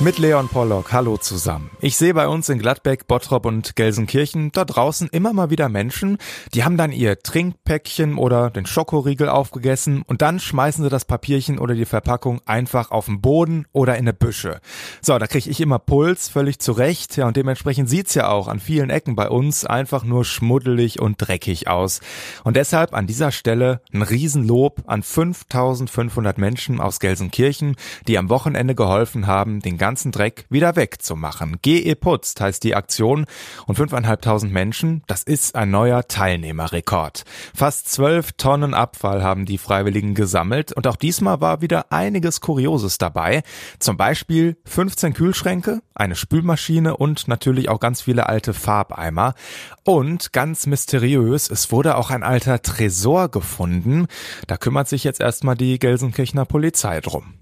Mit Leon Pollock, hallo zusammen. Ich sehe bei uns in Gladbeck, Bottrop und Gelsenkirchen da draußen immer mal wieder Menschen, die haben dann ihr Trinkpäckchen oder den Schokoriegel aufgegessen und dann schmeißen sie das Papierchen oder die Verpackung einfach auf den Boden oder in eine Büsche. So, da kriege ich immer Puls, völlig zurecht. Ja, und dementsprechend sieht's ja auch an vielen Ecken bei uns einfach nur schmuddelig und dreckig aus. Und deshalb an dieser Stelle ein Riesenlob an 5500 Menschen aus Gelsenkirchen, die am Wochenende geholfen haben, den ganzen Dreck wieder wegzumachen. GE Putzt heißt die Aktion und 5.500 Menschen, das ist ein neuer Teilnehmerrekord. Fast 12 Tonnen Abfall haben die Freiwilligen gesammelt und auch diesmal war wieder einiges Kurioses dabei. Zum Beispiel 15 Kühlschränke, eine Spülmaschine und natürlich auch ganz viele alte Farbeimer. Und ganz mysteriös, es wurde auch ein alter Tresor gefunden. Da kümmert sich jetzt erstmal die Gelsenkirchener Polizei drum.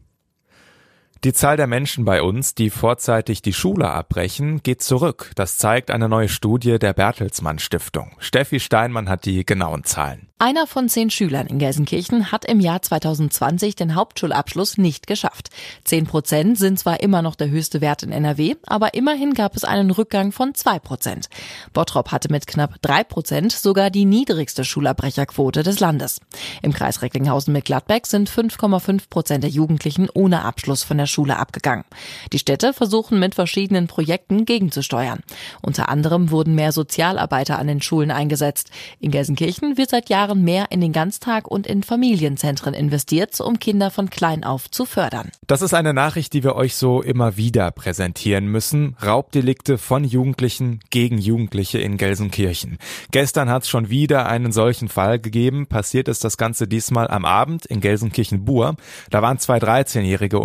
Die Zahl der Menschen bei uns, die vorzeitig die Schule abbrechen, geht zurück. Das zeigt eine neue Studie der Bertelsmann Stiftung. Steffi Steinmann hat die genauen Zahlen. Einer von zehn Schülern in Gelsenkirchen hat im Jahr 2020 den Hauptschulabschluss nicht geschafft. Zehn Prozent sind zwar immer noch der höchste Wert in NRW, aber immerhin gab es einen Rückgang von zwei Prozent. Bottrop hatte mit knapp drei Prozent sogar die niedrigste Schulabbrecherquote des Landes. Im Kreis Recklinghausen mit Gladbeck sind 5,5 Prozent der Jugendlichen ohne Abschluss von der Schule abgegangen. Die Städte versuchen mit verschiedenen Projekten gegenzusteuern. Unter anderem wurden mehr Sozialarbeiter an den Schulen eingesetzt. In Gelsenkirchen wird seit Jahren mehr in den Ganztag und in Familienzentren investiert, um Kinder von klein auf zu fördern. Das ist eine Nachricht, die wir euch so immer wieder präsentieren müssen. Raubdelikte von Jugendlichen gegen Jugendliche in Gelsenkirchen. Gestern hat es schon wieder einen solchen Fall gegeben. Passiert ist das Ganze diesmal am Abend in Gelsenkirchen-Bur. Da waren zwei 13-Jährige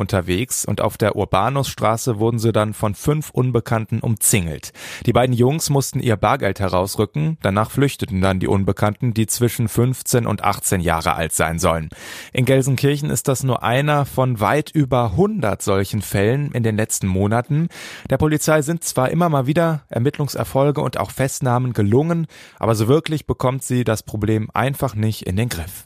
unterwegs und auf der Urbanusstraße wurden sie dann von fünf Unbekannten umzingelt. Die beiden Jungs mussten ihr Bargeld herausrücken. Danach flüchteten dann die Unbekannten, die zwischen 15 und 18 Jahre alt sein sollen. In Gelsenkirchen ist das nur einer von weit über 100 solchen Fällen in den letzten Monaten. Der Polizei sind zwar immer mal wieder Ermittlungserfolge und auch Festnahmen gelungen, aber so wirklich bekommt sie das Problem einfach nicht in den Griff.